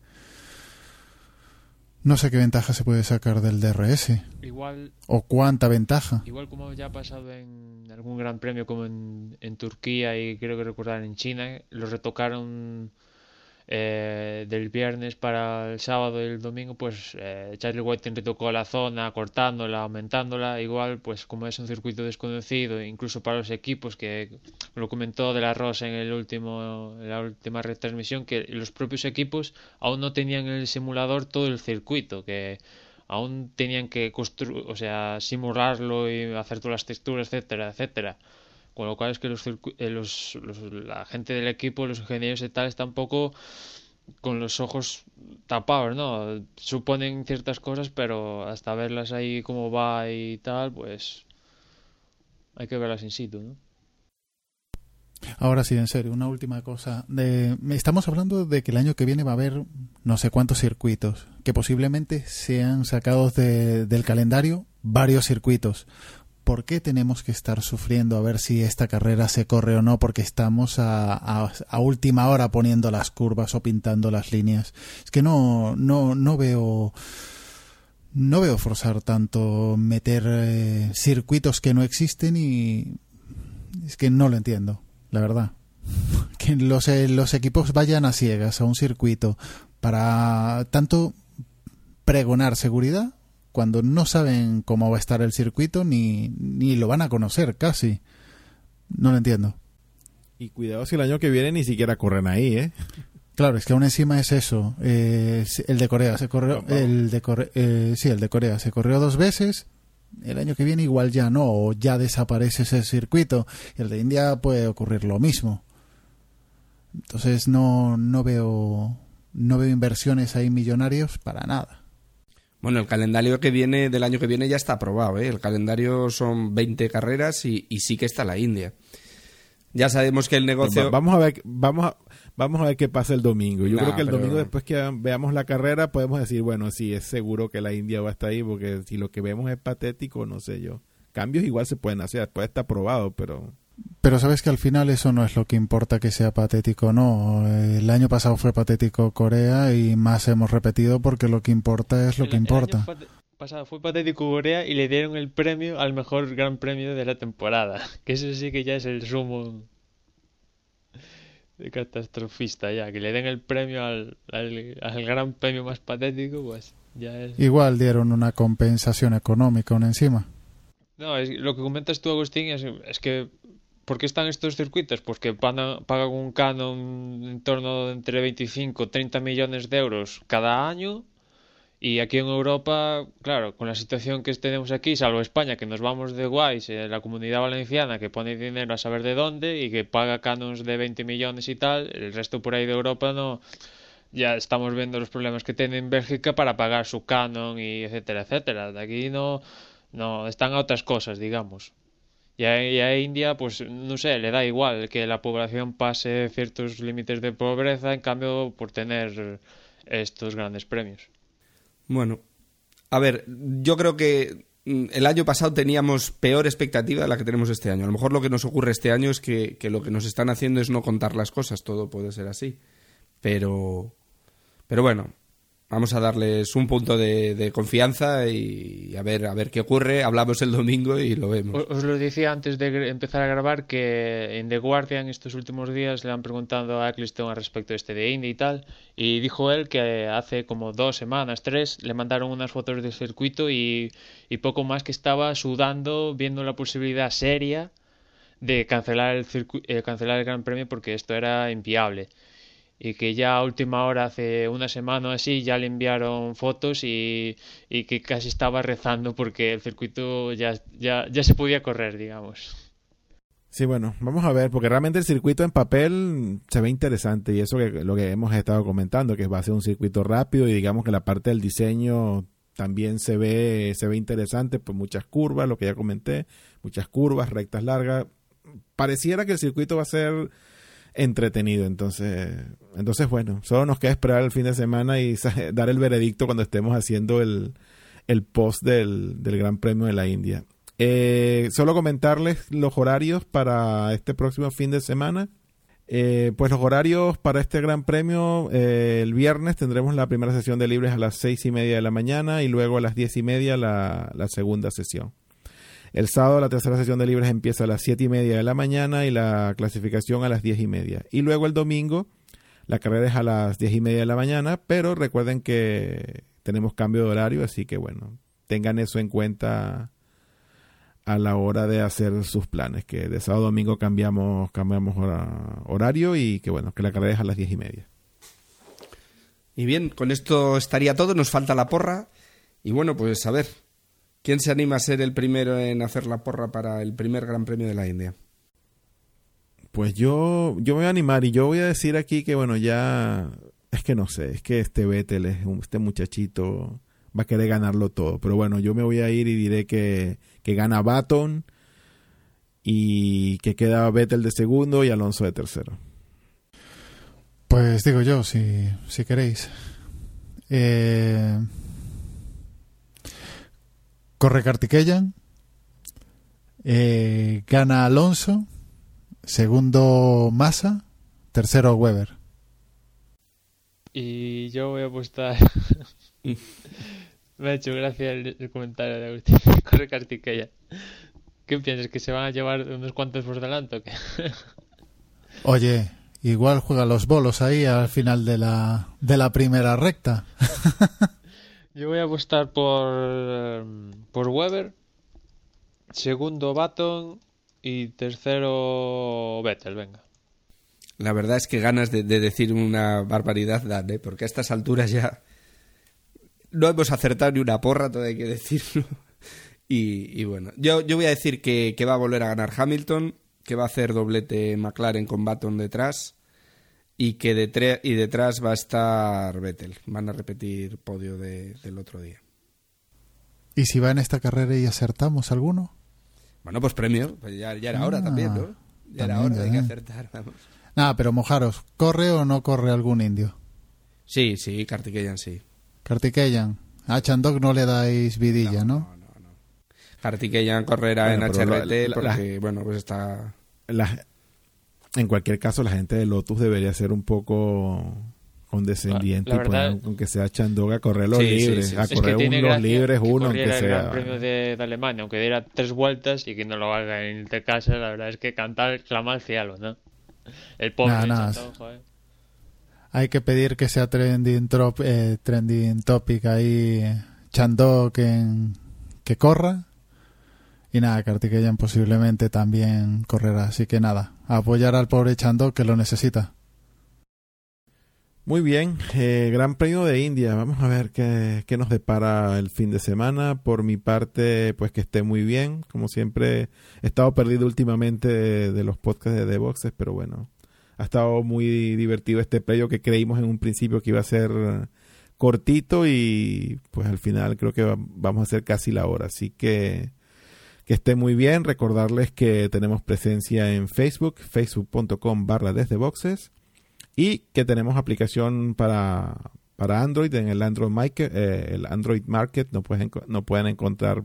no sé qué ventaja se puede sacar del DRS. Igual. O cuánta ventaja. Igual como ya ha pasado en algún gran premio como en, Turquía y creo que recordar en China, lo retocaron eh, del viernes para el sábado y el domingo, pues eh, Charlie White retocó la zona, cortándola, aumentándola. Igual, pues como es un circuito desconocido, incluso para los equipos, que lo comentó de la Rosa en, el último, en la última retransmisión, que los propios equipos aún no tenían en el simulador todo el circuito, que aún tenían que construir, o sea, simularlo y hacer todas las texturas, etcétera, etcétera. Con lo cual es que los, eh, los, la gente del equipo, los ingenieros y tal, están un poco con los ojos tapados, ¿no? Suponen ciertas cosas, pero hasta verlas ahí cómo va y tal, pues hay que verlas in situ, ¿no? Ahora sí, en serio, una última cosa. Estamos hablando de que el año que viene va a haber no sé cuántos circuitos, que posiblemente sean sacados de, del calendario varios circuitos. ¿Por qué tenemos que estar sufriendo a ver si esta carrera se corre o no? Porque estamos a, última hora poniendo las curvas o pintando las líneas. Es que no, no, no veo. No veo forzar tanto meter eh, circuitos que no existen y. Es que no lo entiendo, la verdad. Que los, eh, los equipos vayan a ciegas a un circuito para tanto pregonar seguridad cuando no saben cómo va a estar el circuito ni, ni lo van a conocer casi. No lo entiendo. Y cuidado si el año que viene ni siquiera corren ahí, ¿eh? Claro, es que aún encima es eso. Eh, el de Corea se corrió, el de eh, sí, el de Corea se corrió dos veces. El año que viene igual ya no, o ya desaparece ese circuito. El de India puede ocurrir lo mismo. Entonces no, no veo, no veo inversiones ahí millonarios para nada. Bueno, el calendario que viene del año que viene ya está aprobado. ¿eh? El calendario son 20 carreras y, sí que está la India. Ya sabemos que el negocio. vamos a ver, vamos a, vamos a ver qué pasa el domingo. Yo creo que el domingo, después que veamos la carrera, podemos decir, bueno, sí, es seguro que la India va a estar ahí, porque si lo que vemos es patético, no sé yo. Cambios igual se pueden hacer, puede estar aprobado, pero pero sabes que al final eso no es lo que importa que sea patético, no. El año pasado fue patético Corea y más hemos repetido porque lo que importa es lo que importa. El año pasado fue patético Corea y le dieron el premio al mejor gran premio de la temporada. Que eso sí que ya es el sumo de catastrofista ya. Que le den el premio al, al, gran premio más patético, pues ya es... Igual dieron una compensación económica aún encima. No, lo que comentas tú, Agustín, es, es que ¿Por qué están estos circuitos? Pues que pagan un canon en torno de entre 25 y 30 millones de euros cada año. Y aquí en Europa, claro, con la situación que tenemos aquí, salvo España, que nos vamos de guays, eh, la comunidad valenciana que pone dinero a saber de dónde y que paga canons de 20 millones y tal, el resto por ahí de Europa no. Ya estamos viendo los problemas que tiene en Bélgica para pagar su canon y etcétera, etcétera. De aquí no, no están a otras cosas, digamos. Y a, India, pues no sé, le da igual que la población pase ciertos límites de pobreza, en cambio, por tener estos grandes premios. Bueno, a ver, yo creo que mm, el año pasado teníamos peor expectativa de la que tenemos este año. A lo mejor lo que nos ocurre este año es que, que lo que nos están haciendo es no contar las cosas, todo puede ser así. Pero, pero bueno, vamos a darles un punto de, confianza y a ver a ver qué ocurre. Hablamos el domingo y lo vemos. Os, lo decía antes de empezar a grabar que en The Guardian estos últimos días le han preguntado a Eccleston al respecto de este de Indy y tal y dijo él que hace como dos semanas, tres, le mandaron unas fotos del circuito y, poco más que estaba sudando viendo la posibilidad seria de cancelar el, eh, cancelar el Gran Premio porque esto era inviable y que ya a última hora, hace una semana o así, ya le enviaron fotos y, y que casi estaba rezando porque el circuito ya, ya, ya se podía correr, digamos. Sí, bueno, vamos a ver, porque realmente el circuito en papel se ve interesante y eso que lo que hemos estado comentando, que va a ser un circuito rápido y digamos que la parte del diseño también se ve, se ve interesante, pues muchas curvas, lo que ya comenté, muchas curvas, rectas largas. Pareciera que el circuito va a ser entretenido. Entonces, entonces bueno, solo nos queda esperar el fin de semana y dar el veredicto cuando estemos haciendo el, el post del, del Gran Premio de la India. Eh, solo comentarles los horarios para este próximo fin de semana. Eh, pues los horarios para este gran premio, eh, el viernes tendremos la primera sesión de libres a las seis y media de la mañana y luego a las diez y media la, la segunda sesión. El sábado la tercera sesión de libres empieza a las 7 y media de la mañana y la clasificación a las 10 y media. Y luego el domingo La carrera es a las diez y media de la mañana, pero recuerden que tenemos cambio de horario, así que bueno, tengan eso en cuenta a la hora de hacer sus planes, que de sábado a domingo cambiamos, cambiamos horario y que bueno, que la carrera es a las diez y media. Y bien, con esto estaría todo, nos falta la porra. Y bueno, pues a ver, ¿quién se anima a ser el primero en hacer la porra para el primer Gran Premio de la India? Pues yo, yo me voy a animar y yo voy a decir aquí que bueno, ya es que no sé, es que este Vettel, este muchachito va a querer ganarlo todo. Pero bueno, yo me voy a ir y diré que, que gana Baton y que queda Vettel de segundo y Alonso de tercero. Pues digo yo, si, si queréis. Eh, corre Kartikeyan. Eh, gana Alonso. Segundo Massa. Tercero Weber. Y yo voy a apostar. Me ha hecho gracia el, comentario de Agustín. Corre Kartikeyan. ¿Qué piensas? ¿Que se van a llevar unos cuantos por delante o qué? Oye, Igual juega los bolos ahí al final de la, de la primera recta. Yo voy a apostar por, por Weber, segundo Baton y tercero Vettel, venga. La verdad es que ganas de, decir una barbaridad dan, ¿eh? porque a estas alturas ya no hemos acertado ni una porra, todo hay que decirlo. Y, bueno, yo, yo voy a decir que, que va a volver a ganar Hamilton, que va a hacer doblete McLaren con Baton detrás y que y detrás va a estar Vettel. Van a repetir podio del otro día. ¿Y si va en esta carrera y acertamos alguno? Bueno, pues premio. Pues ya, era hora también, ¿no? Ya era hora de que acertar, vamos. Nada, pero mojaros, ¿corre o no corre algún indio? Sí, sí, Kartikeyan sí. Kartikeyan. A Chandok no le dais vidilla, ¿no? No, no, no. Kartikeyan correrá en HRT porque, bueno, pues está en cualquier caso, la gente de Lotus debería ser un poco condescendiente y poner, aunque sea Chandoga, a correr los libres, a correr unos libres, uno, aunque sea. el Gran Premio de, Alemania, aunque diera tres vueltas y que no lo haga en el casa, la verdad es que cantar clama al cielo, ¿no? El pobre Hay que pedir que sea trending, eh, trending topic ahí, Chandog que corra y nada, Kartikeyan posiblemente también correrá. Así que nada, apoyar al pobre Chando que lo necesita. Muy bien, eh, Gran Premio de India. Vamos a ver qué, qué, nos depara el fin de semana. Por mi parte, pues que esté muy bien. Como siempre, he estado perdido últimamente de, los podcasts de The Boxes, pero bueno, ha estado muy divertido este premio que creímos en un principio que iba a ser cortito y pues al final creo que vamos a hacer casi la hora. Así que que esté muy bien. Recordarles que tenemos presencia en Facebook, facebook.com barra desde boxes y que tenemos aplicación para, para Android en el Android Market, eh, el Android Market no pueden, no pueden encontrar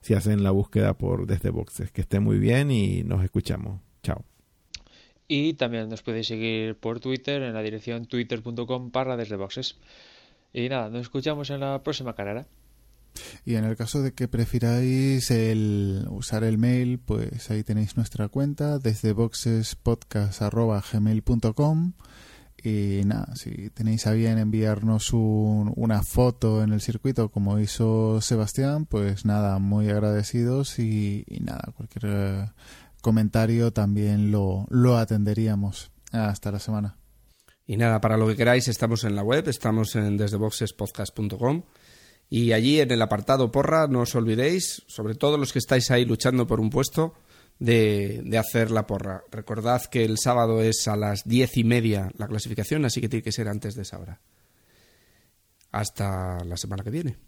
si hacen la búsqueda por desde boxes. Que esté muy bien y nos escuchamos. Chao. Y también nos podéis seguir por Twitter en la dirección twitter.com barra desde boxes. Y nada, nos escuchamos en la próxima carrera. Y en el caso de que prefiráis el usar el mail, pues ahí tenéis nuestra cuenta desde boxespodcast.gmail.com y nada, si tenéis a bien enviarnos una foto en el circuito como hizo Sebastián, pues nada, muy agradecidos y, nada, cualquier eh, comentario también lo, lo atenderíamos. Hasta la semana. Y nada, para lo que queráis, estamos en la web, estamos en desdeboxespodcast.com y allí en el apartado porra, no os olvidéis, sobre todo los que estáis ahí luchando por un puesto, de, hacer la porra. Recordad que el sábado es a las diez y media la clasificación, así que tiene que ser antes de esa hora. Hasta la semana que viene.